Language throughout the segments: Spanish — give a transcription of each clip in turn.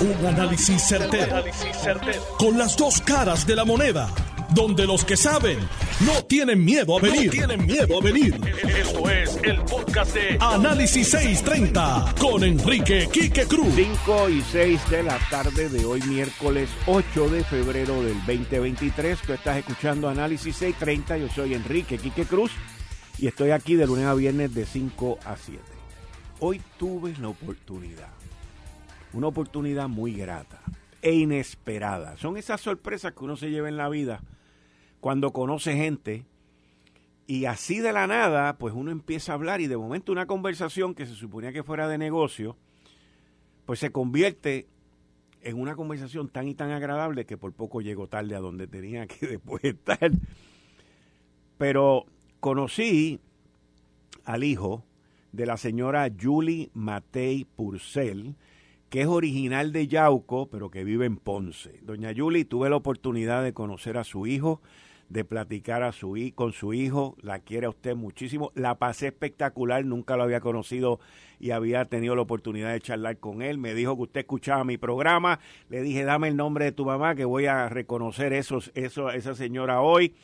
Un análisis certero, Con las dos caras de la moneda. Donde los que saben no tienen miedo a venir. tienen miedo a venir. Esto es el podcast de Análisis 630 con Enrique Quique Cruz. 5 y 6 de la tarde de hoy, miércoles 8 de febrero del 2023. Tú estás escuchando Análisis 630. Yo soy Enrique Quique Cruz y estoy aquí de lunes a viernes de 5 a 7. Hoy tuve la oportunidad una oportunidad muy grata e inesperada. Son esas sorpresas que uno se lleva en la vida cuando conoce gente y así de la nada, pues uno empieza a hablar y de momento una conversación que se suponía que fuera de negocio, pues se convierte en una conversación tan y tan agradable que por poco llegó tarde a donde tenía que después estar. Pero conocí al hijo de la señora Julie Matei Purcell, que es original de Yauco, pero que vive en Ponce. Doña Yuli, tuve la oportunidad de conocer a su hijo, de platicar a su, con su hijo, la quiere a usted muchísimo, la pasé espectacular, nunca lo había conocido y había tenido la oportunidad de charlar con él, me dijo que usted escuchaba mi programa, le dije dame el nombre de tu mamá que voy a reconocer esos, eso, esa señora hoy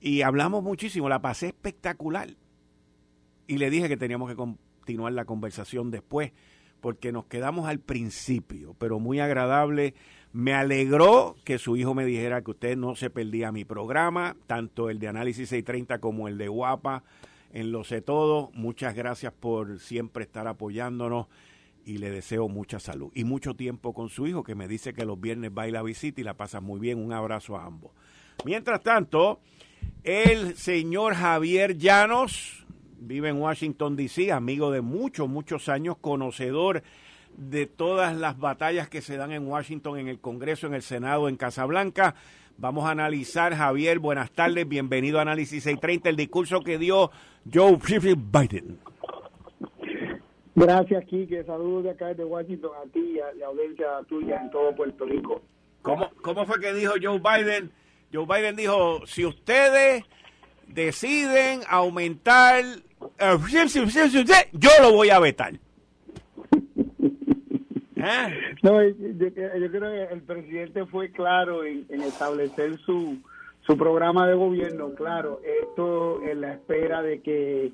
y hablamos muchísimo, la pasé espectacular. Y le dije que teníamos que continuar la conversación después porque nos quedamos al principio, pero muy agradable. Me alegró que su hijo me dijera que usted no se perdía mi programa, tanto el de Análisis 630 como el de Guapa, en Lo Sé Todo. Muchas gracias por siempre estar apoyándonos y le deseo mucha salud y mucho tiempo con su hijo, que me dice que los viernes va a la visita y la pasa muy bien. Un abrazo a ambos. Mientras tanto, el señor Javier Llanos, vive en Washington, D.C., amigo de muchos, muchos años, conocedor de todas las batallas que se dan en Washington, en el Congreso, en el Senado, en Casablanca. Vamos a analizar, Javier, buenas tardes, bienvenido a Análisis 630, el discurso que dio Joe Biden. Gracias, Kike. Saludos de acá de Washington a ti y a la audiencia tuya en todo Puerto Rico. ¿Cómo, ¿Cómo fue que dijo Joe Biden? Joe Biden dijo, si ustedes deciden aumentar yo lo voy a vetar. ¿Eh? No, yo, creo que el presidente fue claro en, establecer su, su programa de gobierno, claro, esto en la espera de que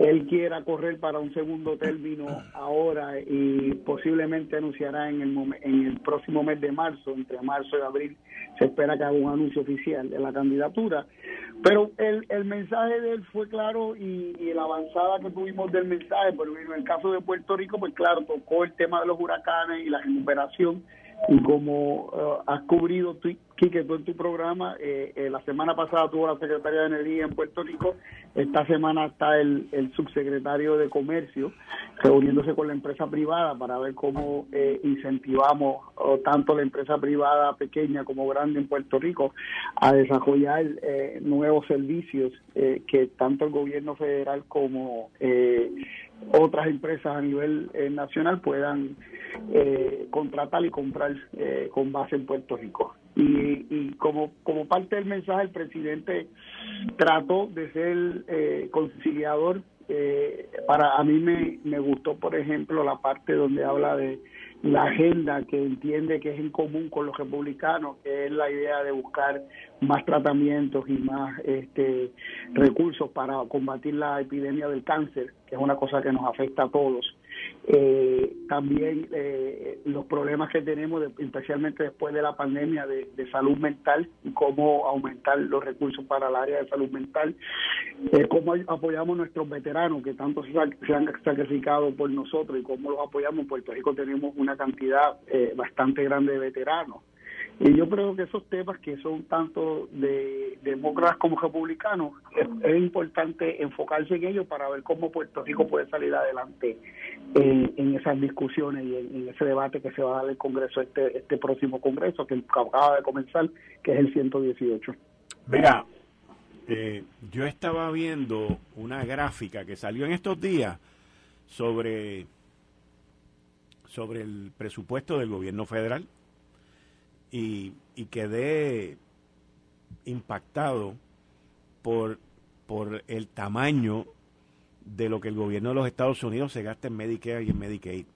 él quiera correr para un segundo término ahora y posiblemente anunciará en el, en el próximo mes de marzo, entre marzo y abril, se espera que haga un anuncio oficial de la candidatura. Pero el, el mensaje de él fue claro y, la avanzada que tuvimos del mensaje, pero en el caso de Puerto Rico, pues claro, tocó el tema de los huracanes y la recuperación y como uh, has cubrido Quique, tú en tu programa, eh, eh, la semana pasada tuvo la Secretaría de Energía en Puerto Rico, esta semana está el, subsecretario de Comercio reuniéndose con la empresa privada para ver cómo eh, incentivamos tanto la empresa privada pequeña como grande en Puerto Rico a desarrollar nuevos servicios que tanto el gobierno federal como otras empresas a nivel nacional puedan eh, contratar y comprar eh, con base en Puerto Rico. Y, y como, como parte del mensaje, el presidente trató de ser eh, conciliador. Eh, para a mí me, me gustó, por ejemplo, la parte donde habla de la agenda que entiende que es en común con los republicanos, que es la idea de buscar más tratamientos y más este, recursos para combatir la epidemia del cáncer, que es una cosa que nos afecta a todos. Eh, también eh, los problemas que tenemos, especialmente después de la pandemia de, salud mental y cómo aumentar los recursos para el área de salud mental, eh, cómo apoyamos a nuestros veteranos que tanto se, se, han sacrificado por nosotros y cómo los apoyamos. En Puerto Rico tenemos una cantidad eh, bastante grande de veteranos. Y yo creo que esos temas que son tanto de demócratas como republicanos, es, importante enfocarse en ellos para ver cómo Puerto Rico puede salir adelante en esas discusiones y en, ese debate que se va a dar el Congreso, este, este próximo Congreso que acaba de comenzar, que es el 118. Mira, eh, yo estaba viendo una gráfica que salió en estos días sobre, sobre el presupuesto del gobierno federal y, quedé impactado por, por el tamaño de lo que el gobierno de los Estados Unidos se gasta en Medicare y en Medicaid.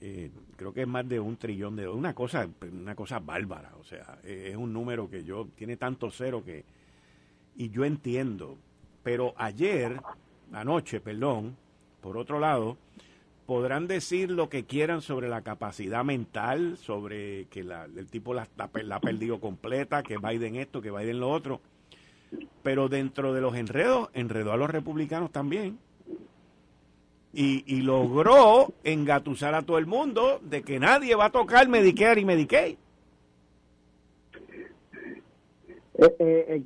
Eh, creo que es más de un trillón de una cosa, una cosa bárbara. O sea, es un número que yo tiene tanto cero que y yo entiendo. Pero ayer, anoche, perdón, por otro lado, podrán decir lo que quieran sobre la capacidad mental, sobre que el tipo la, la, ha perdido completa, que Biden esto, que Biden lo otro. Pero dentro de los enredos, enredó a los republicanos también. Y, y logró engatusar a todo el mundo de que nadie va a tocar Medicare y Medicaid. Eh, eh,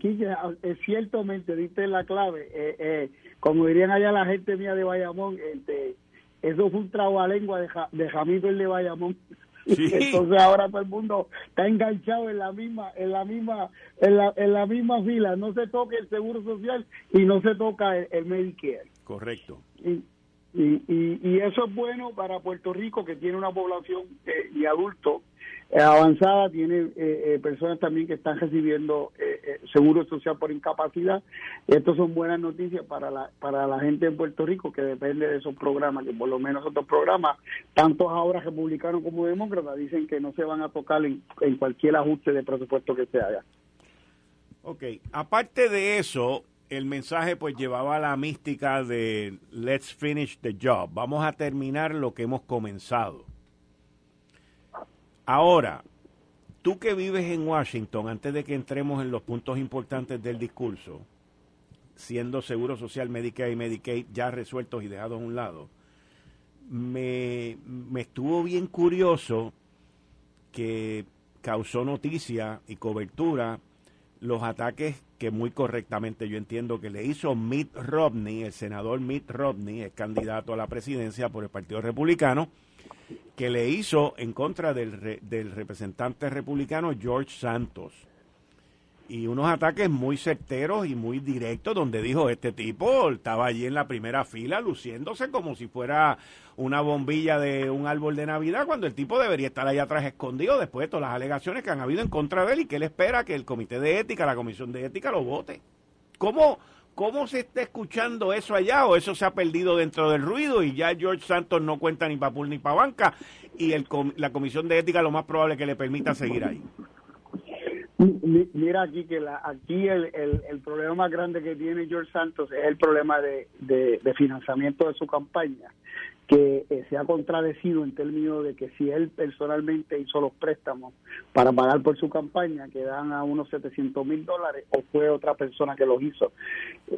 eh, ciertamente diste la clave. Eh, eh, como dirían allá la gente mía de Bayamón, este, eso fue un trabalengua de, de Jamito el de Bayamón. Entonces ahora todo el mundo está enganchado en la misma, en la misma, en la, en la misma fila. No se toca el seguro social y no se toca el, Medicare. Correcto. Y, y, y, eso es bueno para Puerto Rico que tiene una población eh, y adultos avanzada, tiene eh, eh, personas también que están recibiendo seguro social por incapacidad. Estas son buenas noticias para la, para la gente en Puerto Rico que depende de esos programas, que por lo menos estos programas, tanto ahora republicanos como demócratas, dicen que no se van a tocar en, en cualquier ajuste de presupuesto que se haga. Ok, aparte de eso, el mensaje pues llevaba la mística de let's finish the job, vamos a terminar lo que hemos comenzado. Ahora, tú que vives en Washington, antes de que entremos en los puntos importantes del discurso, siendo Seguro Social, Medicare y Medicaid ya resueltos y dejados a un lado, me, me estuvo bien curioso que causó noticia y cobertura los ataques que muy correctamente yo entiendo que le hizo Mitt Romney, el senador Mitt Romney, el candidato a la presidencia por el Partido Republicano, que le hizo en contra del, del representante republicano George Santos. Y unos ataques muy certeros y muy directos, donde dijo, este tipo estaba allí en la primera fila luciéndose como si fuera una bombilla de un árbol de Navidad, cuando el tipo debería estar allá atrás escondido después de todas las alegaciones que han habido en contra de él y que él espera que el comité de ética, la comisión de ética lo vote. ¿Cómo, ¿Cómo se está escuchando eso allá o eso se ha perdido dentro del ruido y ya George Santos no cuenta ni para pool ni para banca. Y el, la comisión de ética lo más probable que le permita seguir ahí? Mira aquí que la, aquí el, el, problema más grande que tiene George Santos es el problema de, de financiamiento de su campaña que eh, se ha contradecido en términos de que si él personalmente hizo los préstamos para pagar por su campaña, que dan a unos 700 mil dólares, o fue otra persona que los hizo.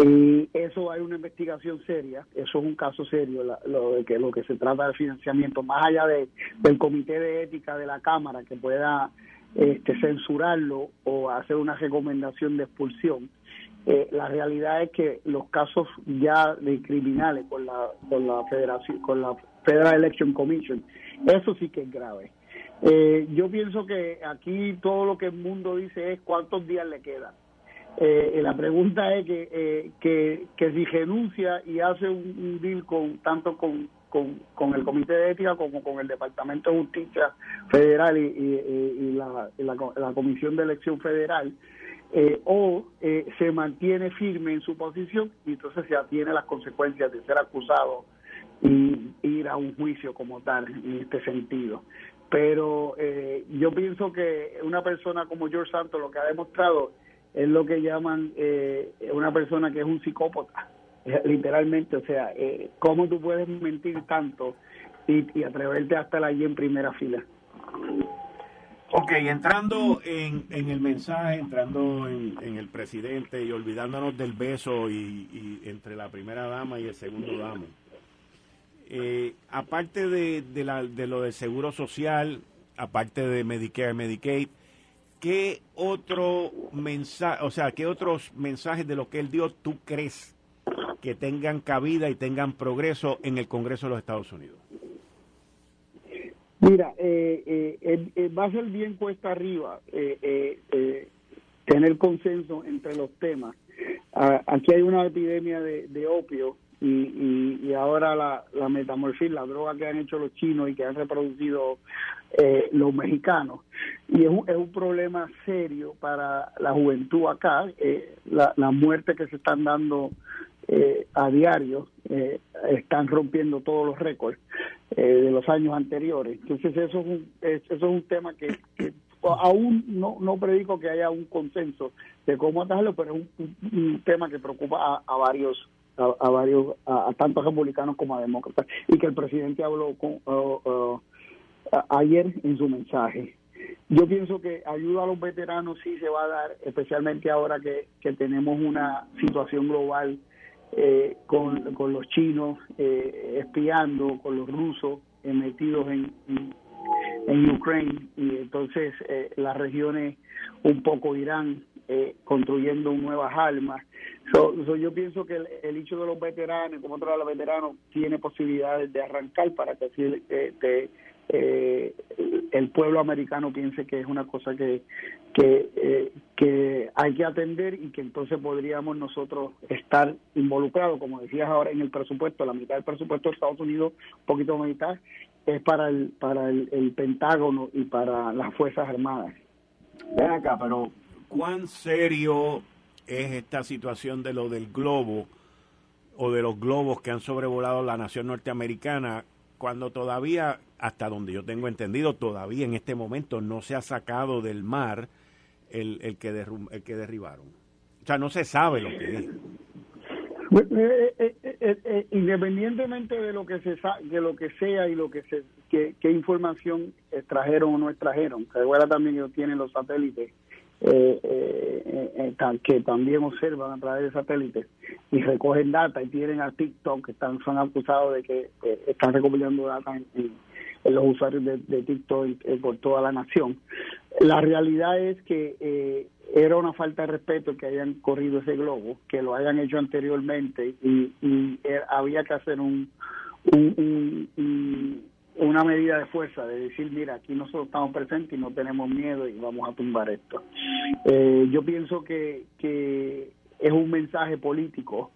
Y eso hay una investigación seria, eso es un caso serio, lo de que lo que se trata de financiamiento, más allá de, del comité de ética de la Cámara que pueda este, censurarlo o hacer una recomendación de expulsión eh, la realidad es que los casos ya de criminales con la con la federación con la Federal Election Commission eso sí que es grave. Eh, yo pienso que aquí todo lo que el mundo dice es cuántos días le quedan. Eh, la pregunta es que, que, que si renuncia y hace un, deal con tanto con, con, con, el Comité de Ética como con el Departamento de Justicia Federal y, y, la, la, Comisión de Elección Federal, eh, o eh, se mantiene firme en su posición y entonces se atiene las consecuencias de ser acusado y ir a un juicio como tal en este sentido. Pero eh, yo pienso que una persona como George Santos lo que ha demostrado es lo que llaman una persona que es un psicópata, literalmente. O sea, ¿cómo tú puedes mentir tanto y, y atreverte hasta allí en primera fila? Ok, entrando en, el mensaje, entrando en, el presidente y olvidándonos del beso y, entre la primera dama y el segundo damo. Eh, aparte de, de, lo del seguro social, aparte de Medicare, Medicaid, ¿qué otro mensaje, o sea, qué otros mensajes de lo que él dio tú crees que tengan cabida y tengan progreso en el Congreso de los Estados Unidos? Mira, eh, eh, eh, va a ser bien cuesta arriba tener consenso entre los temas. Ah, aquí hay una epidemia de, opio y, y, ahora la, la metamorfina, la droga que han hecho los chinos y que han reproducido los mexicanos. Y es un, es un problema serio para la juventud acá, la, la muerte que se están dando eh, a diario eh, están rompiendo todos los récords de los años anteriores. Entonces eso es un, eso es un tema que, aún no, no predico que haya un consenso de cómo atajarlo, pero es un, tema que preocupa a, varios a, varios a, tanto republicanos como a demócratas y que el presidente habló con, ayer en su mensaje. Yo pienso que ayuda a los veteranos sí se va a dar, especialmente ahora que, que tenemos una situación global eh, con, con, los chinos eh, espiando, con los rusos eh, metidos en, en, Ucrania y entonces las regiones un poco irán construyendo nuevas armas. yo pienso que el, hecho de los veteranos, como otro de los veteranos, tiene posibilidades de arrancar para que así te, eh, el pueblo americano piense que es una cosa que que, eh, que hay que atender y que entonces podríamos nosotros estar involucrados, como decías ahora en el presupuesto, la mitad del presupuesto de Estados Unidos, un poquito mitad, es para el para el, Pentágono y para las Fuerzas Armadas. Ven acá, pero ¿cuán serio es esta situación de lo del globo o de los globos que han sobrevolado la nación norteamericana cuando todavía hasta donde yo tengo entendido, todavía en este momento no se ha sacado del mar el, el, que, el que derribaron. O sea, no se sabe lo que es. Eh, eh, eh, independientemente de lo que se de lo que sea y lo que se qué información extrajeron o no extrajeron, recuerda también que tienen los satélites que también observan a través de satélites y recogen data y tienen a TikTok que están son acusados de que están recopilando data en, los usuarios de, TikTok por toda la nación. La realidad es que eh, era una falta de respeto que hayan corrido ese globo, que lo hayan hecho anteriormente y, eh, había que hacer un, una medida de fuerza, de decir, mira, aquí nosotros estamos presentes y no tenemos miedo y vamos a tumbar esto. Eh, yo pienso que es un mensaje político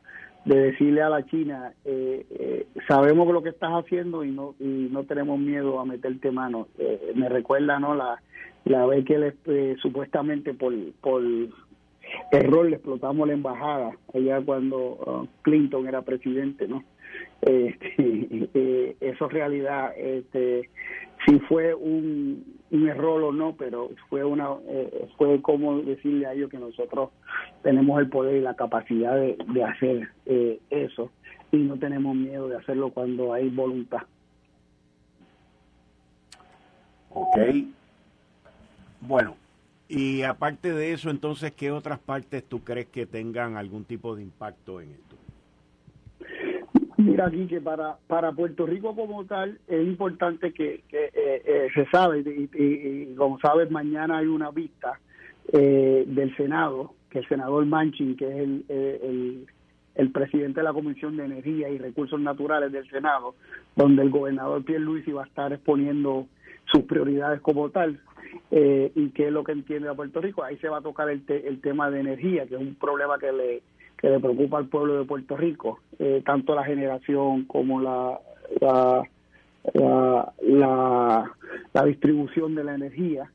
de decirle a la China, eh, eh, sabemos lo que estás haciendo y no y no tenemos miedo a meterte mano. Eh, me recuerda no la, la vez que le, supuestamente por, por error le explotamos la embajada, allá cuando uh, Clinton era presidente, ¿no? Este, eso es realidad. Este, si fue un, un error o no, pero fue una eh, fue como decirle a ellos que nosotros tenemos el poder y la capacidad de, de hacer eh, eso y no tenemos miedo de hacerlo cuando hay voluntad. Ok. Bueno, y aparte de eso, entonces, ¿qué otras partes tú crees que tengan algún tipo de impacto en esto? Aquí que para, para Puerto Rico como tal es importante que, eh, eh, se sabe y, como sabes mañana hay una vista eh, del Senado que el senador Manchin que es el, el, presidente de la Comisión de Energía y Recursos Naturales del Senado donde el gobernador Pierre Luis iba a estar exponiendo sus prioridades como tal y qué es lo que entiende a Puerto Rico. Ahí se va a tocar el, el tema de energía que es un problema que le que le preocupa al pueblo de Puerto Rico, eh, tanto la generación como la la, la, distribución de la energía.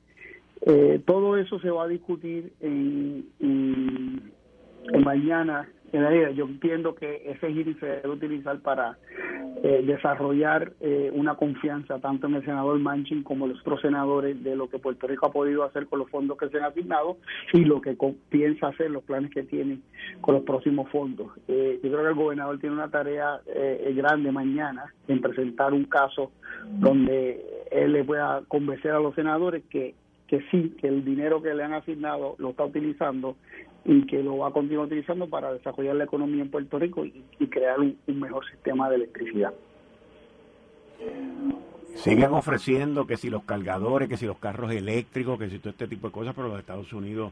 Eh, todo eso se va a discutir en mañana yo entiendo que ese hearing se debe utilizar para eh, desarrollar eh, una confianza tanto en el senador Manchin como en los otros senadores de lo que Puerto Rico ha podido hacer con los fondos que se han asignado y lo que piensa hacer, los planes que tiene con los próximos fondos. Eh, yo creo que el gobernador tiene una tarea grande mañana en presentar un caso donde él le pueda convencer a los senadores que que sí, que el dinero que le han asignado lo está utilizando y que lo va a continuar utilizando para desarrollar la economía en Puerto Rico y, crear un, mejor sistema de electricidad. Siguen ofreciendo que si los cargadores, que si los carros eléctricos, que si todo este tipo de cosas, pero los Estados Unidos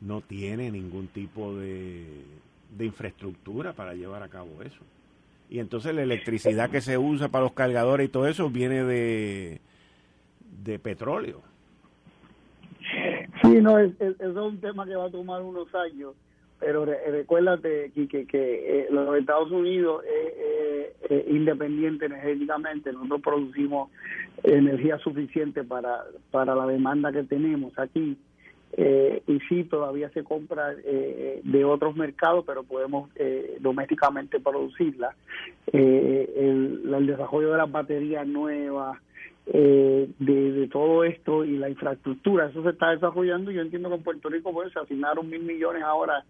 no tiene ningún tipo de, de infraestructura para llevar a cabo eso. Y entonces la electricidad que se usa para los cargadores y todo eso viene de, de petróleo. Sí, no, es, es, es, un tema que va a tomar unos años, pero recuérdate, que, que eh, los Estados Unidos es eh, independiente energéticamente, nosotros producimos energía suficiente para, para la demanda que tenemos aquí eh, y sí, todavía se compra eh, de otros mercados, pero podemos eh, domésticamente producirla. El, el, desarrollo de las baterías nuevas, de, de, todo esto y la infraestructura, eso se está desarrollando. Yo entiendo que en Puerto Rico pues, se asignaron mil millones ahora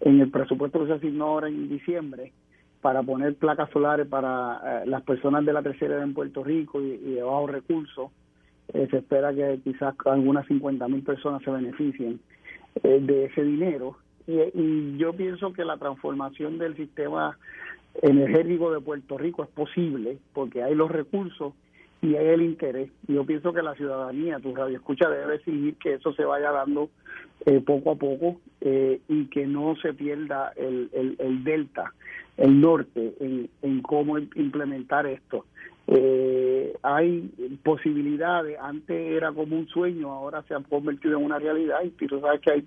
en el presupuesto que se asignó ahora en diciembre para poner placas solares para las personas de la tercera edad en Puerto Rico y, y de bajos recursos. Eh, se espera que quizás algunas 50 mil personas se beneficien eh, de ese dinero. Y, yo pienso que la transformación del sistema energético de Puerto Rico es posible porque hay los recursos y hay el interés. Yo pienso que la ciudadanía, tu radio escucha, debe exigir que eso se vaya dando eh, poco a poco y que no se pierda el, el, el delta, el norte en, en cómo implementar esto eh, hay posibilidades, antes era como un sueño, ahora se han convertido en una realidad y tú sabes que hay,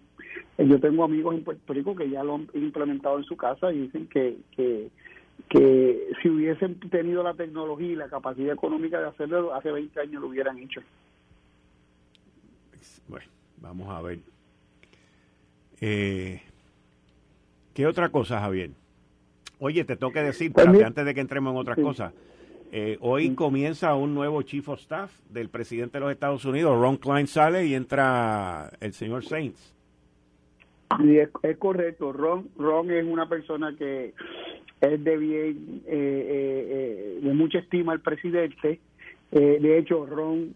yo tengo amigos en Puerto Rico que ya lo han implementado en su casa y dicen que, que, que si hubiesen tenido la tecnología y la capacidad económica de hacerlo, hace 20 años lo hubieran hecho. Bueno, vamos a ver. Eh, ¿Qué otra cosa, Javier? Oye, te tengo que decir, pues antes de que entremos en otras cosas, eh, hoy comienza un nuevo Chief of Staff del presidente de los Estados Unidos, Ron Klein sale y entra el señor Saints. Sí, es, correcto. Ron, Ron es una persona que es de bien, eh, eh, de mucha estima al presidente. de hecho, Ron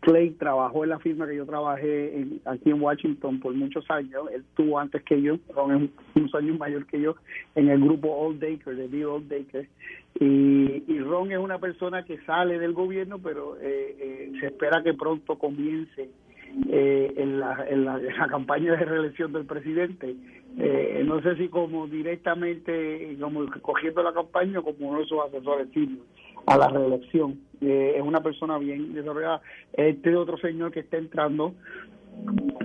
Clay trabajó en la firma que yo trabajé aquí en Washington por muchos años. Él tuvo antes que yo, Ron es unos años mayor que yo, en el grupo Old Daker, de Bill Old Daker. Y, y, Ron es una persona que sale del gobierno, pero eh, eh, se espera que pronto comience eh, en, la, en, la, campaña de reelección del presidente. no sé si como directamente, como cogiendo la campaña como uno de sus asesores a la reelección. Eh, es una persona bien desarrollada. Este otro señor que está entrando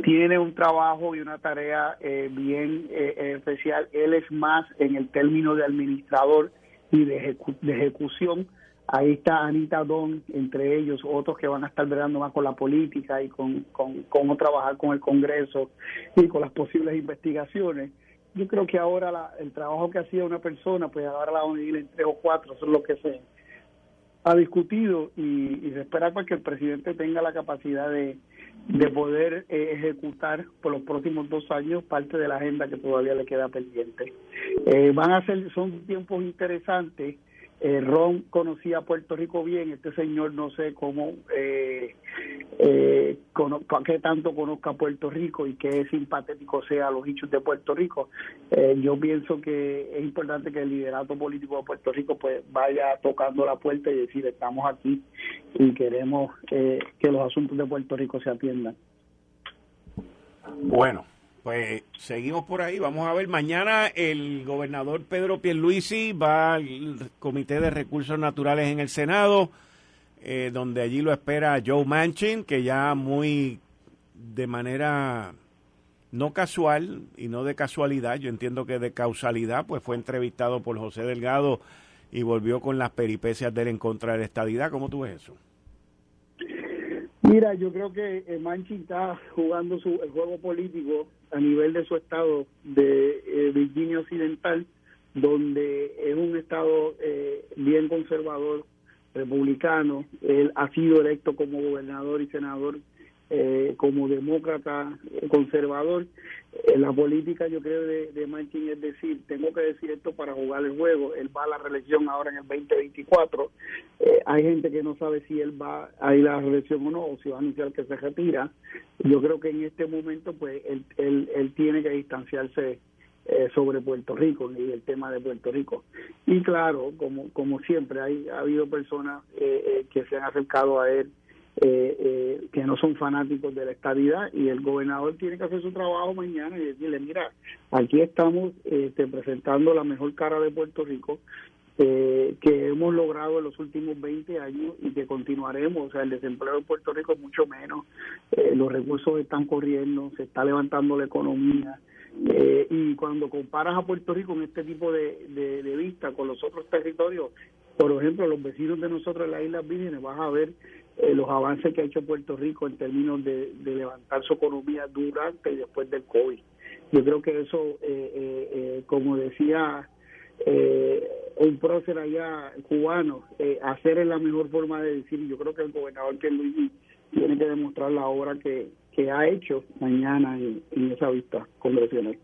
tiene un trabajo y una tarea eh, bien eh, especial. Él es más en el término de administrador y de ejecución. Ahí está Anita Don, entre ellos, otros que van a estar bregando más con la política y con, con cómo trabajar con el Congreso y con las posibles investigaciones yo creo que ahora el trabajo que hacía una persona, pues ahora la van a dividir en tres o cuatro, eso es lo que se, ha discutido y, se espera pues que el presidente tenga la capacidad de, de poder eh, ejecutar por los próximos dos años parte de la agenda que todavía le queda pendiente. Eh, van a ser, son tiempos interesantes eh, Ron conocía Puerto Rico bien, este señor no sé cómo, eh, eh, qué tanto conozca Puerto Rico y qué simpatético sea los hechos de Puerto Rico. Eh, yo pienso que es importante que el liderato político de Puerto Rico pues vaya tocando la puerta y decir estamos aquí y queremos que los asuntos de Puerto Rico se atiendan. Bueno, pues seguimos por ahí. Vamos a ver. Mañana el gobernador Pedro Pierluisi va al Comité de Recursos Naturales en el Senado, eh, donde allí lo espera Joe Manchin, que ya muy de manera no casual y no de casualidad, yo entiendo que de causalidad, pues fue entrevistado por José Delgado y volvió con las peripecias de él en contra de la estadidad. ¿Cómo tú ves eso? Mira, yo creo que eh, Manchin está jugando su, el juego político a nivel de su estado de eh, Virginia Occidental, donde es un estado eh, bien conservador, republicano. Él ha sido electo como gobernador y senador eh, como demócrata eh, conservador. Eh, la política, yo creo, de, de Manchin es decir, tengo que decir esto para jugar el juego. Él va a la reelección ahora en el 2024. hay gente que no sabe si él va a ir a la reelección o no, o si va a anunciar que se retira. Yo creo que en este momento, pues, él, él, él tiene que distanciarse sobre Puerto Rico y el tema de Puerto Rico. Y claro, como, como siempre, hay, ha habido personas que se han acercado a él eh, eh, que no son fanáticos de la estabilidad y el gobernador tiene que hacer su trabajo mañana y decirle, mira, aquí estamos este, presentando la mejor cara de Puerto Rico eh, que hemos logrado en los últimos 20 años y que continuaremos. O sea, el desempleo en Puerto Rico es mucho menos, eh, los recursos están corriendo, se está levantando la economía. y cuando comparas a Puerto Rico en este tipo de, de, de vista con los otros territorios, por ejemplo, los vecinos de nosotros en las Islas Vírgenes, vas a ver eh, los avances que ha hecho Puerto Rico en términos de, levantar su economía durante y después del COVID. Yo creo que eso, como decía un prócer allá cubano, hacer es la mejor forma de decir, yo creo que el gobernador que Luis tiene que demostrar la obra que, que ha hecho mañana en, esa vista congresional.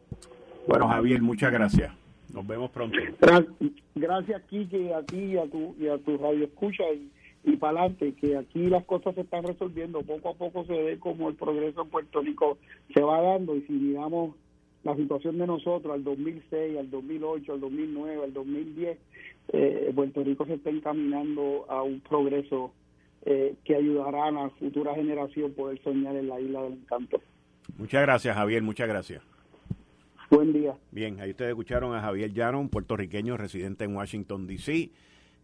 Bueno, Javier, muchas gracias. Nos vemos pronto. Gracias, Kike, a ti y a tu, y a tu radio escucha y, y para adelante, que aquí las cosas se están resolviendo. Poco a poco se ve como el progreso en Puerto Rico se va dando y si miramos la situación de nosotros al 2006, al 2008, al 2009, al 2010, eh, Puerto Rico se está encaminando a un progreso eh, que ayudará a la futura generación poder soñar en la isla del encanto. Muchas gracias, Javier, muchas gracias. Buen día. Bien, ahí ustedes escucharon a Javier Llano, un puertorriqueño residente en Washington, D.C.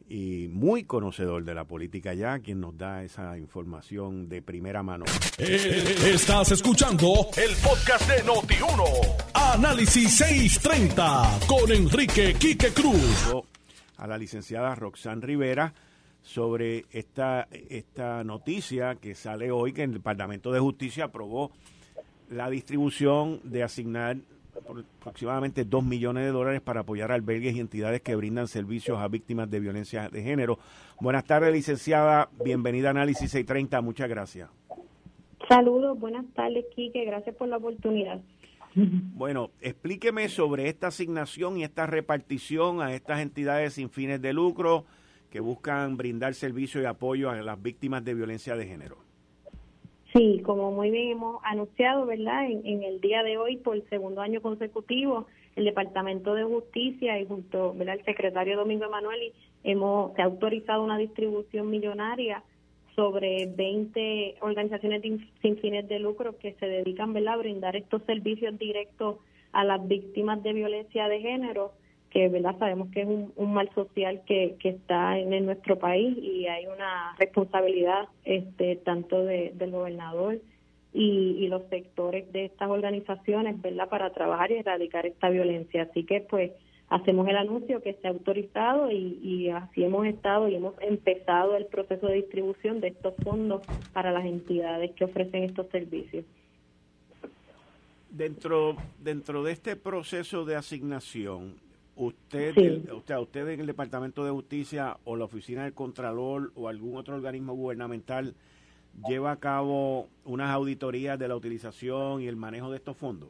y muy conocedor de la política ya, quien nos da esa información de primera mano. Eh, estás escuchando el podcast de Noti1. Análisis 630 con Enrique Quique Cruz. A la licenciada Roxanne Rivera sobre esta, esta noticia que sale hoy, que el Departamento de Justicia aprobó la distribución de asignar aproximadamente 2 millones de dólares para apoyar albergues y entidades que brindan servicios a víctimas de violencia de género. Buenas tardes, licenciada. Bienvenida a Análisis 630. Muchas gracias. Saludos, buenas tardes, Quique. Gracias por la oportunidad. Bueno, explíqueme sobre esta asignación y esta repartición a estas entidades sin fines de lucro que buscan brindar servicio y apoyo a las víctimas de violencia de género. Sí, como muy bien hemos anunciado, ¿verdad? En, el día de hoy, por el segundo año consecutivo, el Departamento de Justicia y junto ¿verdad? al secretario Domingo Emanueli hemos se ha autorizado una distribución millonaria sobre 20 organizaciones sin fines de lucro que se dedican ¿verdad? a brindar estos servicios directos a las víctimas de violencia de género que verdad sabemos que es un, mal social que, que está en, nuestro país y hay una responsabilidad este tanto de, del gobernador y, y, los sectores de estas organizaciones verdad para trabajar y erradicar esta violencia. Así que pues hacemos el anuncio que se ha autorizado y, y así hemos estado y hemos empezado el proceso de distribución de estos fondos para las entidades que ofrecen estos servicios. Dentro dentro de este proceso de asignación Usted, usted, usted en el Departamento de Justicia o la Oficina del Contralor o algún otro organismo gubernamental lleva a cabo unas auditorías de la utilización y el manejo de estos fondos.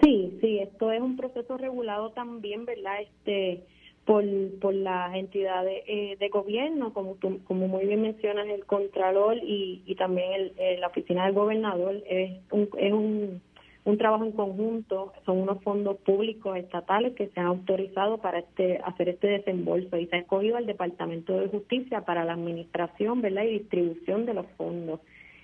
Sí, sí, esto es un proceso regulado también, ¿verdad? Este por, por las entidades eh, de gobierno, como como muy bien mencionas, el Contralor y, y también el, la Oficina del Gobernador. Es un, es un un trabajo en conjunto, son unos fondos públicos estatales que se han autorizado para este hacer este desembolso y se ha escogido al Departamento de Justicia para la administración ¿verdad? y distribución de los fondos.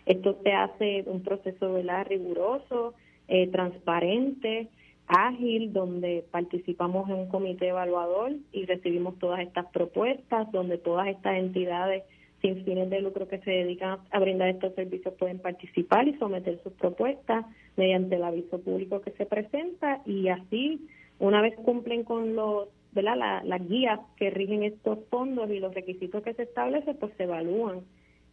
Esto se hace un proceso ¿verdad? riguroso, eh, transparente, ágil, donde participamos en un comité evaluador y recibimos todas estas propuestas, donde todas estas entidades sin fines de lucro que se dedican a brindar estos servicios pueden participar y someter sus propuestas mediante el aviso público que se presenta y así, una vez cumplen con los ¿verdad? las guías que rigen estos fondos y los requisitos que se establecen, pues se evalúan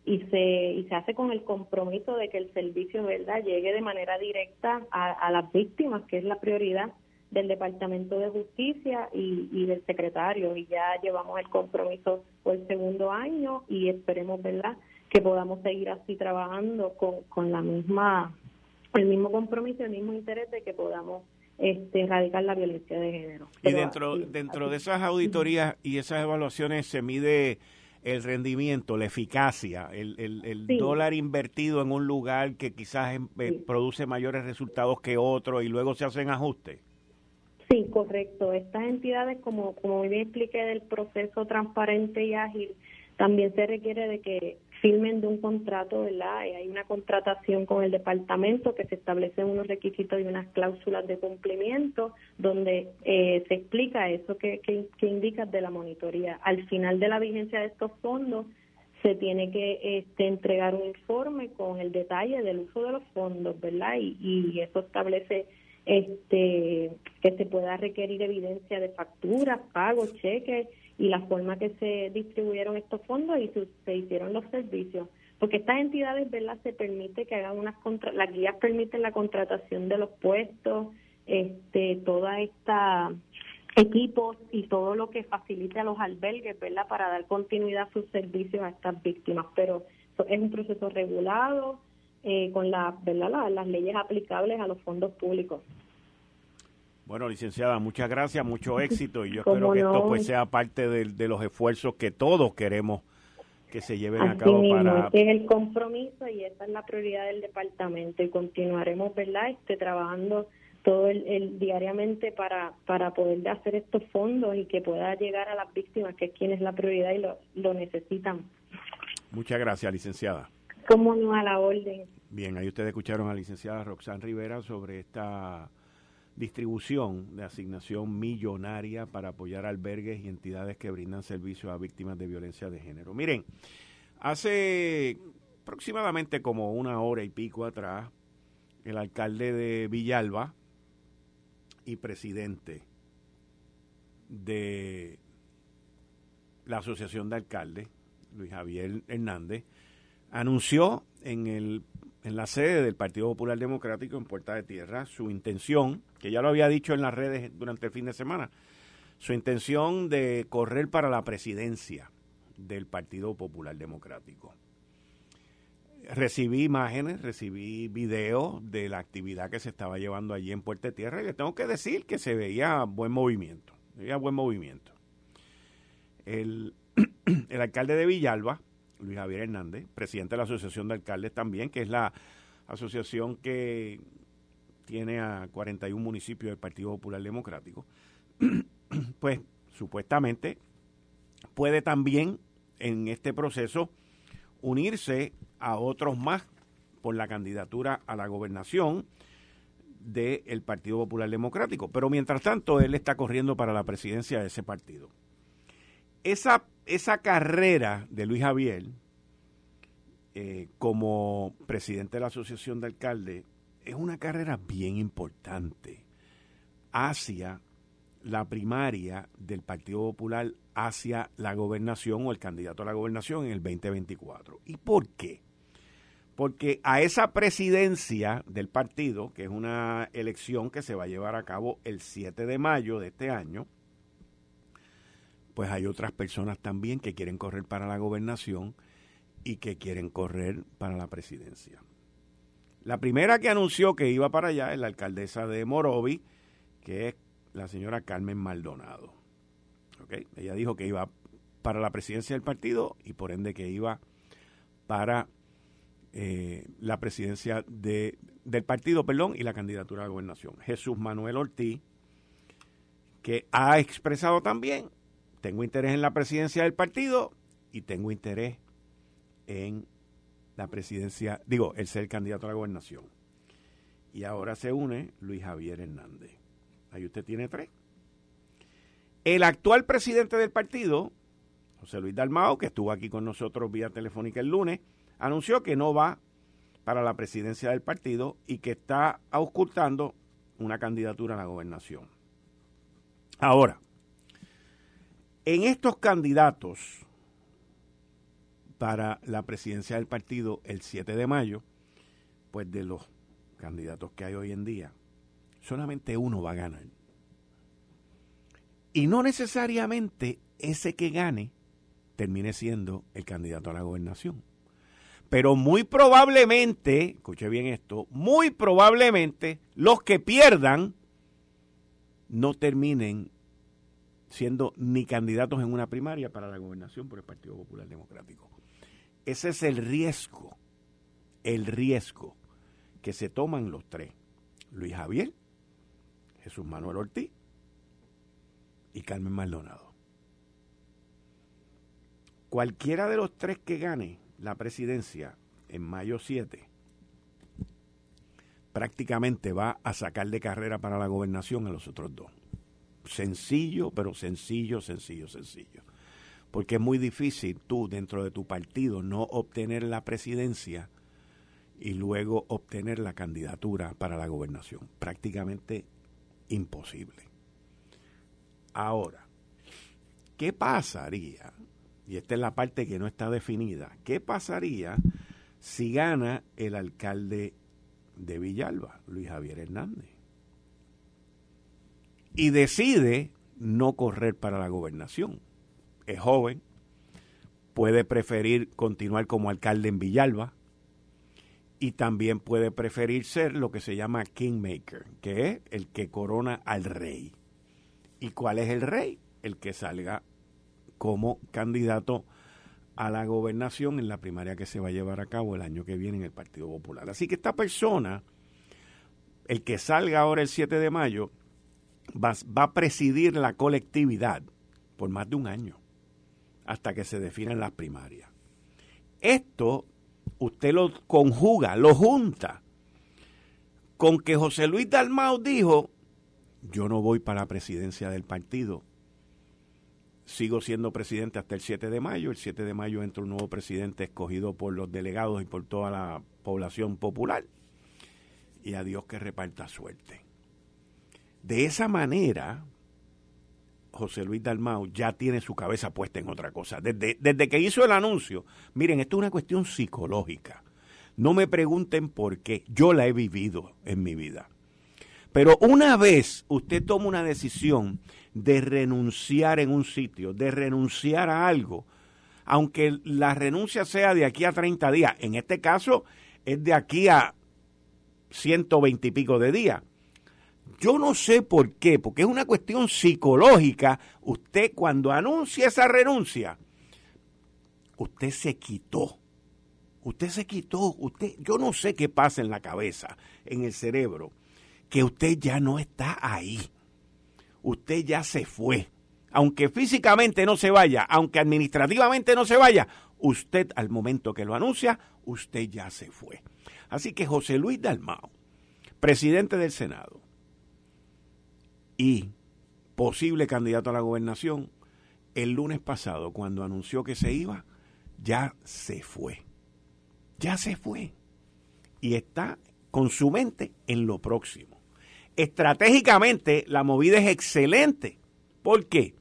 y se y se hace con el compromiso de que el servicio verdad llegue de manera directa a, a las víctimas, que es la prioridad del Departamento de Justicia y, y, del secretario. Y ya llevamos el compromiso por el segundo año y esperemos verdad que podamos seguir así trabajando con, con la misma el mismo compromiso el mismo interés de que podamos este, erradicar la violencia de género. Y dentro dentro de esas auditorías y esas evaluaciones se mide el rendimiento, la eficacia, el, el, dólar invertido en un lugar que quizás eh, produce mayores resultados que otro y luego se hacen ajustes. Correcto. Estas entidades, como, como bien expliqué del proceso transparente y ágil, también se requiere de que firmen de un contrato, ¿verdad? Hay una contratación con el departamento que se establecen unos requisitos y unas cláusulas de cumplimiento donde eh, se explica eso que, que, que indicas de la monitoría. Al final de la vigencia de estos fondos se tiene que este, entregar un informe con el detalle del uso de los fondos, ¿verdad? Y, y eso establece este que se pueda requerir evidencia de facturas, pagos, cheques y la forma que se distribuyeron estos fondos y se hicieron los servicios. Porque estas entidades, ¿verdad? Se permite que hagan unas contra las guías permiten la contratación de los puestos, este, toda esta equipos y todo lo que facilite a los albergues, ¿verdad? Para dar continuidad a sus servicios a estas víctimas. Pero es un proceso regulado eh, con la, ¿verdad? las leyes aplicables a los fondos públicos. Bueno, licenciada, muchas gracias, mucho éxito y yo espero que esto pues sea parte de, los esfuerzos que todos queremos que se lleven a cabo para es el compromiso y esa es la prioridad del departamento y continuaremos, ¿verdad? Este trabajando todo el, diariamente para para poder hacer estos fondos y que pueda llegar a las víctimas, que es quien es la prioridad y lo, lo necesitan. Muchas gracias, licenciada. Como no a la orden. Bien, ahí ustedes escucharon a la licenciada Roxanne Rivera sobre esta distribución de asignación millonaria para apoyar albergues y entidades que brindan servicios a víctimas de violencia de género. Miren, hace aproximadamente como una hora y pico atrás, el alcalde de Villalba y presidente de la Asociación de Alcaldes, Luis Javier Hernández, anunció en el en la sede del Partido Popular Democrático en Puerta de Tierra su intención, que ya lo había dicho en las redes durante el fin de semana, su intención de correr para la presidencia del Partido Popular Democrático. Recibí imágenes, recibí videos de la actividad que se estaba llevando allí en Puerta de Tierra y le tengo que decir que se veía buen movimiento, veía buen movimiento. El, el alcalde de Villalba, Luis Javier Hernández, presidente de la Asociación de Alcaldes también, que es la asociación que tiene a 41 municipios del Partido Popular Democrático, pues supuestamente puede también en este proceso unirse a otros más por la candidatura a la gobernación del Partido Popular Democrático. Pero mientras tanto, él está corriendo para la presidencia de ese partido. Esa esa carrera de Luis Javier eh, como presidente de la Asociación de Alcaldes es una carrera bien importante hacia la primaria del Partido Popular hacia la gobernación o el candidato a la gobernación en el 2024. ¿Y por qué? Porque a esa presidencia del partido, que es una elección que se va a llevar a cabo el 7 de mayo de este año, pues hay otras personas también que quieren correr para la gobernación y que quieren correr para la presidencia. La primera que anunció que iba para allá es la alcaldesa de Morovi, que es la señora Carmen Maldonado. Ella dijo que iba para la presidencia del partido y por ende que iba para eh, la presidencia de, del partido perdón, y la candidatura a la gobernación. Jesús Manuel Ortiz, que ha expresado también tengo interés en la presidencia del partido y tengo interés en la presidencia, digo, el ser candidato a la gobernación. Y ahora se une Luis Javier Hernández. Ahí usted tiene tres. El actual presidente del partido, José Luis Dalmao, que estuvo aquí con nosotros vía telefónica el lunes, anunció que no va para la presidencia del partido y que está auscultando una candidatura a la gobernación. Ahora, en estos candidatos para la presidencia del partido el 7 de mayo, pues de los candidatos que hay hoy en día, solamente uno va a ganar. Y no necesariamente ese que gane termine siendo el candidato a la gobernación. Pero muy probablemente, escuche bien esto, muy probablemente los que pierdan no terminen siendo ni candidatos en una primaria para la gobernación por el Partido Popular Democrático. Ese es el riesgo, el riesgo que se toman los tres, Luis Javier, Jesús Manuel Ortiz y Carmen Maldonado. Cualquiera de los tres que gane la presidencia en mayo 7 prácticamente va a sacar de carrera para la gobernación a los otros dos sencillo, pero sencillo, sencillo, sencillo. Porque es muy difícil tú dentro de tu partido no obtener la presidencia y luego obtener la candidatura para la gobernación. Prácticamente imposible. Ahora, ¿qué pasaría? Y esta es la parte que no está definida. ¿Qué pasaría si gana el alcalde de Villalba, Luis Javier Hernández? Y decide no correr para la gobernación. Es joven, puede preferir continuar como alcalde en Villalba y también puede preferir ser lo que se llama kingmaker, que es el que corona al rey. ¿Y cuál es el rey? El que salga como candidato a la gobernación en la primaria que se va a llevar a cabo el año que viene en el Partido Popular. Así que esta persona, el que salga ahora el 7 de mayo, va, a presidir la colectividad por más de un año, hasta que se definan las primarias. Esto usted lo conjuga, lo junta con que José Luis Dalmau dijo, yo no voy para la presidencia del partido, sigo siendo presidente hasta el 7 de mayo, el 7 de mayo entra un nuevo presidente escogido por los delegados y por toda la población popular, y a Dios que reparta suerte. De esa manera, José Luis Dalmau ya tiene su cabeza puesta en otra cosa. Desde, que hizo el anuncio, miren, esto es una cuestión psicológica. No me pregunten por qué, yo la he vivido en mi vida. Pero una vez usted toma una decisión de renunciar en un sitio, de renunciar a algo, aunque la renuncia sea de aquí a 30 días, en este caso es de aquí a 120 y pico de días, yo no sé por qué, porque es una cuestión psicológica. Usted cuando anuncia esa renuncia, usted se quitó. Usted se quitó, usted, yo no sé qué pasa en la cabeza, en el cerebro, que usted ya no está ahí. Usted ya se fue. Aunque físicamente no se vaya, aunque administrativamente no se vaya, usted al momento que lo anuncia, usted ya se fue. Así que José Luis Dalmao, presidente del Senado, y posible candidato a la gobernación, el lunes pasado, cuando anunció que se iba, ya se fue. Ya se fue. Y está con su mente en lo próximo. Estratégicamente, la movida es excelente. ¿Por qué?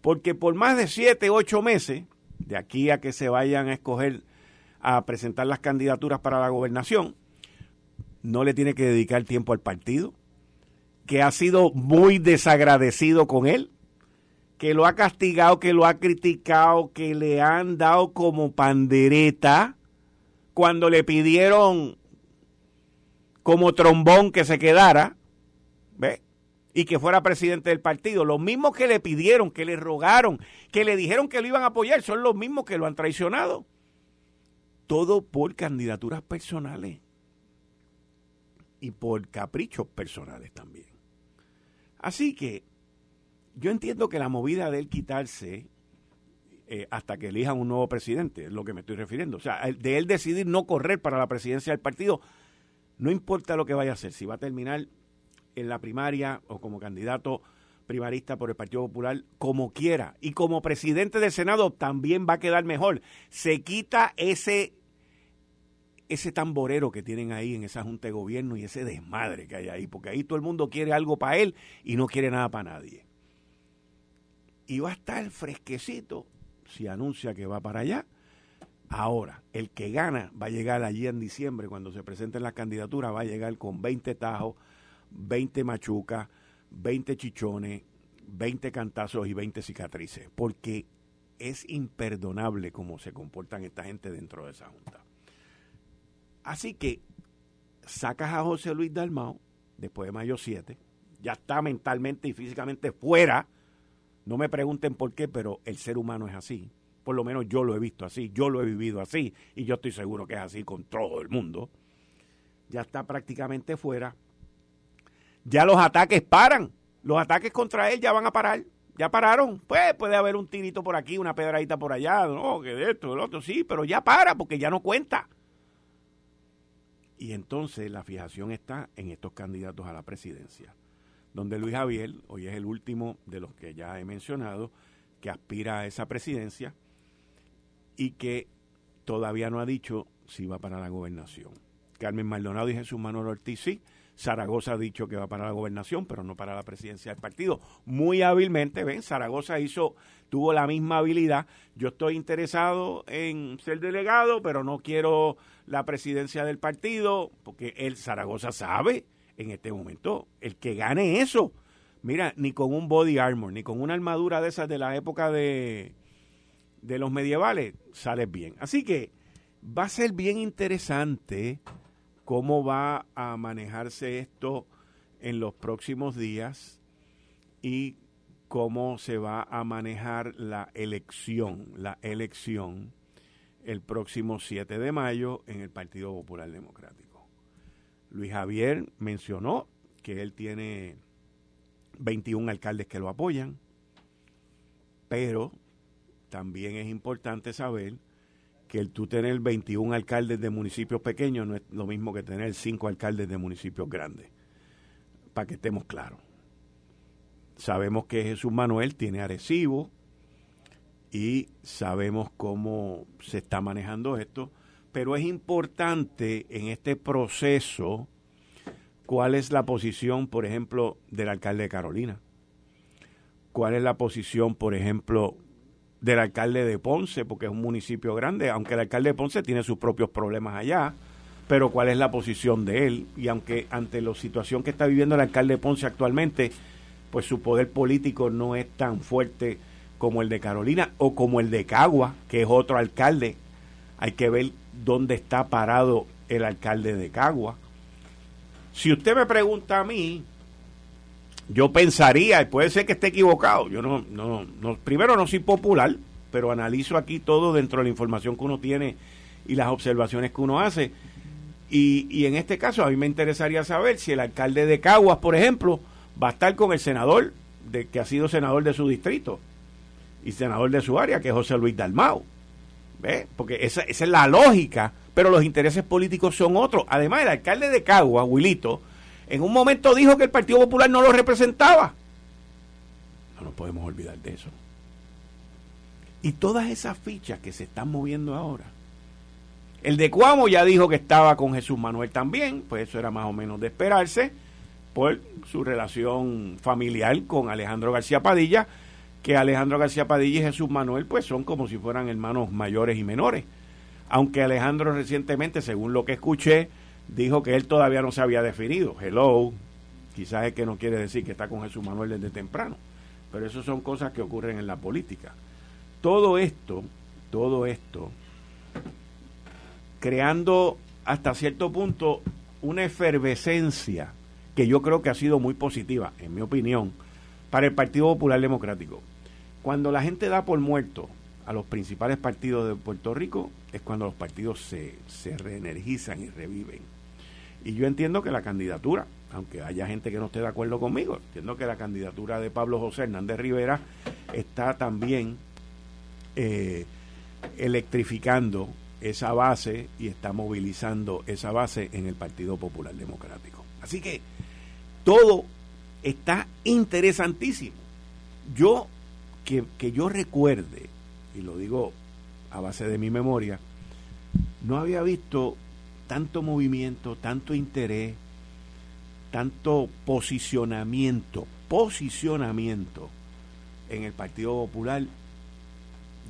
Porque por más de siete, ocho meses, de aquí a que se vayan a escoger, a presentar las candidaturas para la gobernación, no le tiene que dedicar tiempo al partido, que ha sido muy desagradecido con él, que lo ha castigado, que lo ha criticado, que le han dado como pandereta cuando le pidieron como trombón que se quedara, ¿ve? Y que fuera presidente del partido. Los mismos que le pidieron, que le rogaron, que le dijeron que lo iban a apoyar, son los mismos que lo han traicionado. Todo por candidaturas personales y por caprichos personales también. Así que yo entiendo que la movida de él quitarse eh, hasta que elijan un nuevo presidente, es lo que me estoy refiriendo. O sea, de él decidir no correr para la presidencia del partido, no importa lo que vaya a hacer, si va a terminar en la primaria o como candidato primarista por el Partido Popular, como quiera. Y como presidente del Senado también va a quedar mejor. Se quita ese ese tamborero que tienen ahí en esa junta de gobierno y ese desmadre que hay ahí, porque ahí todo el mundo quiere algo para él y no quiere nada para nadie. Y va a estar fresquecito si anuncia que va para allá. Ahora, el que gana va a llegar allí en diciembre, cuando se presenten las candidaturas, va a llegar con 20 tajos, 20 machucas, 20 chichones, 20 cantazos y 20 cicatrices, porque es imperdonable cómo se comportan esta gente dentro de esa junta. Así que sacas a José Luis Dalmao después de mayo 7, ya está mentalmente y físicamente fuera. No me pregunten por qué, pero el ser humano es así. Por lo menos yo lo he visto así, yo lo he vivido así y yo estoy seguro que es así con todo el mundo. Ya está prácticamente fuera. Ya los ataques paran. Los ataques contra él ya van a parar. Ya pararon. Pues puede haber un tirito por aquí, una pedradita por allá, no, que de esto, del otro, sí, pero ya para porque ya no cuenta. Y entonces la fijación está en estos candidatos a la presidencia, donde Luis Javier, hoy es el último de los que ya he mencionado, que aspira a esa presidencia y que todavía no ha dicho si va para la gobernación. Carmen Maldonado y Jesús Manuel Ortiz sí. Zaragoza ha dicho que va para la gobernación, pero no para la presidencia del partido. Muy hábilmente, ven, Zaragoza hizo, tuvo la misma habilidad. Yo estoy interesado en ser delegado, pero no quiero la presidencia del partido, porque el Zaragoza sabe en este momento, el que gane eso, mira, ni con un body armor, ni con una armadura de esas de la época de, de los medievales, sales bien. Así que va a ser bien interesante cómo va a manejarse esto en los próximos días y cómo se va a manejar la elección, la elección el próximo 7 de mayo en el Partido Popular Democrático. Luis Javier mencionó que él tiene 21 alcaldes que lo apoyan, pero también es importante saber que el tú tener 21 alcaldes de municipios pequeños no es lo mismo que tener 5 alcaldes de municipios grandes. Para que estemos claros. Sabemos que Jesús Manuel tiene Arecibo y sabemos cómo se está manejando esto, pero es importante en este proceso cuál es la posición, por ejemplo, del alcalde de Carolina. ¿Cuál es la posición, por ejemplo, del alcalde de Ponce, porque es un municipio grande, aunque el alcalde de Ponce tiene sus propios problemas allá, pero cuál es la posición de él. Y aunque ante la situación que está viviendo el alcalde de Ponce actualmente, pues su poder político no es tan fuerte como el de Carolina o como el de Cagua, que es otro alcalde. Hay que ver dónde está parado el alcalde de Cagua. Si usted me pregunta a mí, yo pensaría, y puede ser que esté equivocado, yo no, no, no, primero no soy popular, pero analizo aquí todo dentro de la información que uno tiene y las observaciones que uno hace. Y, en este caso a mí me interesaría saber si el alcalde de Caguas, por ejemplo, va a estar con el senador de, que ha sido senador de su distrito y senador de su área, que es José Luis Dalmau. ¿Ve? Porque esa, esa es la lógica, pero los intereses políticos son otros. Además, el alcalde de Caguas, Wilito, en un momento dijo que el Partido Popular no lo representaba. No nos podemos olvidar de eso. Y todas esas fichas que se están moviendo ahora. El de Cuamo ya dijo que estaba con Jesús Manuel también, pues eso era más o menos de esperarse por su relación familiar con Alejandro García Padilla, que Alejandro García Padilla y Jesús Manuel pues son como si fueran hermanos mayores y menores. Aunque Alejandro recientemente, según lo que escuché, dijo que él todavía no se había definido. Hello, quizás es que no quiere decir que está con Jesús Manuel desde temprano, pero eso son cosas que ocurren en la política. Todo esto, todo esto, creando hasta cierto punto una efervescencia que yo creo que ha sido muy positiva, en mi opinión, para el Partido Popular Democrático. Cuando la gente da por muerto a los principales partidos de Puerto Rico, es cuando los partidos se, se reenergizan y reviven. Y yo entiendo que la candidatura, aunque haya gente que no esté de acuerdo conmigo, entiendo que la candidatura de Pablo José Hernández Rivera está también eh, electrificando esa base y está movilizando esa base en el Partido Popular Democrático. Así que todo está interesantísimo. Yo, que, que yo recuerde, y lo digo a base de mi memoria, no había visto tanto movimiento, tanto interés, tanto posicionamiento, posicionamiento en el Partido Popular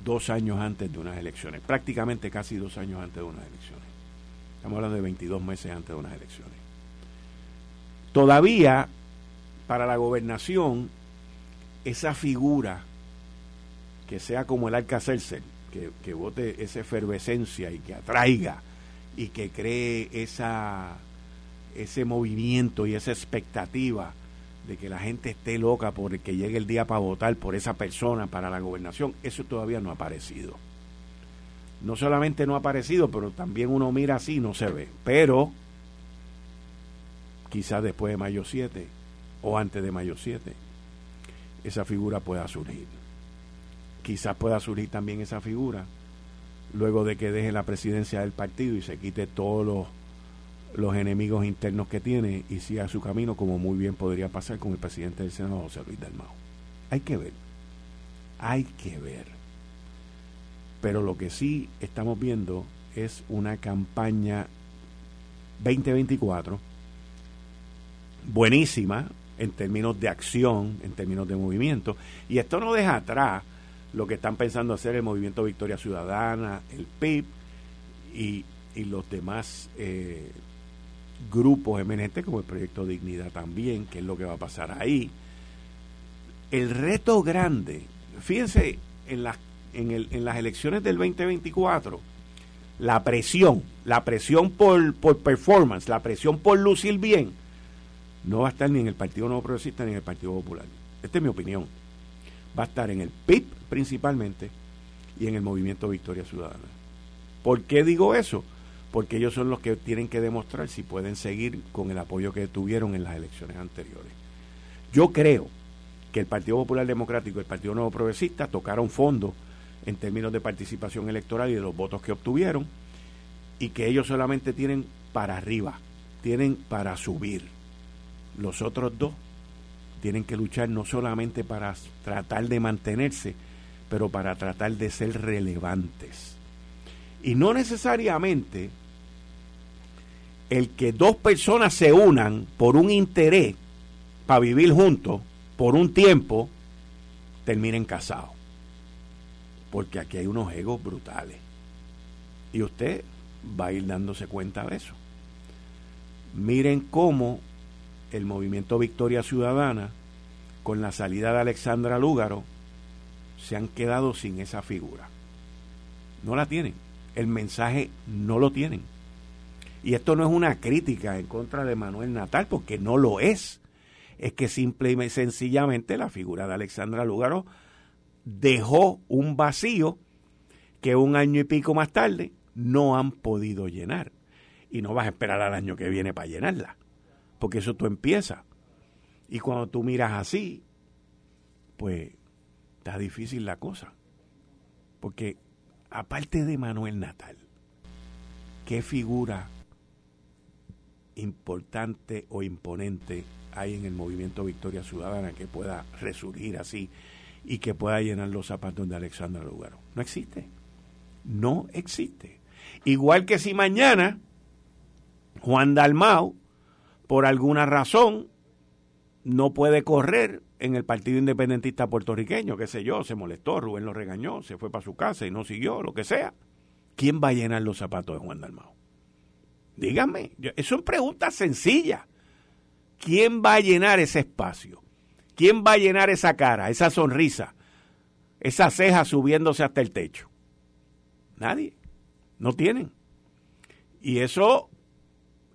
dos años antes de unas elecciones, prácticamente casi dos años antes de unas elecciones. Estamos hablando de 22 meses antes de unas elecciones. Todavía, para la gobernación, esa figura que sea como el Alcacelser, que, que vote esa efervescencia y que atraiga y que cree esa, ese movimiento y esa expectativa de que la gente esté loca por que llegue el día para votar por esa persona para la gobernación, eso todavía no ha aparecido. No solamente no ha aparecido, pero también uno mira así y no se ve. Pero quizás después de mayo 7 o antes de mayo 7, esa figura pueda surgir. Quizás pueda surgir también esa figura luego de que deje la presidencia del partido y se quite todos los, enemigos internos que tiene y siga su camino como muy bien podría pasar con el presidente del Senado, José Luis Dalmau. Hay que ver, hay que ver. Pero lo que sí estamos viendo es una campaña 2024 buenísima en términos de acción, en términos de movimiento. Y esto no deja atrás lo que están pensando hacer el Movimiento Victoria Ciudadana, el PIB y, los demás eh, grupos emergentes como el Proyecto Dignidad también, que es lo que va a pasar ahí. El reto grande, fíjense en las, en, el, en las elecciones del 2024, la presión, la presión por, por performance, la presión por lucir bien, no va a estar ni en el Partido Nuevo Progresista ni en el Partido Popular. Esta es mi opinión. Va a estar en el PIB principalmente y en el Movimiento Victoria Ciudadana. ¿Por qué digo eso? Porque ellos son los que tienen que demostrar si pueden seguir con el apoyo que tuvieron en las elecciones anteriores. Yo creo que el Partido Popular Democrático y el Partido Nuevo Progresista tocaron fondo en términos de participación electoral y de los votos que obtuvieron y que ellos solamente tienen para arriba, tienen para subir los otros dos tienen que luchar no solamente para tratar de mantenerse, pero para tratar de ser relevantes. Y no necesariamente el que dos personas se unan por un interés para vivir juntos por un tiempo, terminen casados. Porque aquí hay unos egos brutales. Y usted va a ir dándose cuenta de eso. Miren cómo el movimiento Victoria Ciudadana, con la salida de Alexandra Lúgaro, se han quedado sin esa figura. No la tienen. El mensaje no lo tienen. Y esto no es una crítica en contra de Manuel Natal, porque no lo es. Es que simple y sencillamente la figura de Alexandra Lúgaro dejó un vacío que un año y pico más tarde no han podido llenar. Y no vas a esperar al año que viene para llenarla porque eso tú empiezas. Y cuando tú miras así, pues está difícil la cosa. Porque aparte de Manuel Natal, ¿qué figura importante o imponente hay en el movimiento Victoria Ciudadana que pueda resurgir así y que pueda llenar los zapatos de Alexandra Lugaro? No existe. No existe. Igual que si mañana Juan Dalmau por alguna razón no puede correr en el Partido Independentista puertorriqueño, qué sé yo, se molestó, Rubén lo regañó, se fue para su casa y no siguió, lo que sea. ¿Quién va a llenar los zapatos de Juan Dalmao? Díganme, eso es pregunta sencilla. ¿Quién va a llenar ese espacio? ¿Quién va a llenar esa cara, esa sonrisa, esa ceja subiéndose hasta el techo? Nadie. No tienen. Y eso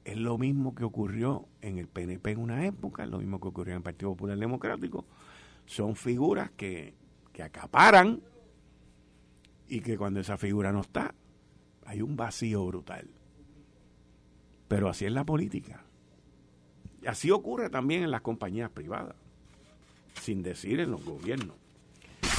es lo mismo que ocurrió en el PNP en una época, lo mismo que ocurrió en el Partido Popular Democrático. Son figuras que, que acaparan y que cuando esa figura no está, hay un vacío brutal. Pero así es la política. Y así ocurre también en las compañías privadas, sin decir en los gobiernos.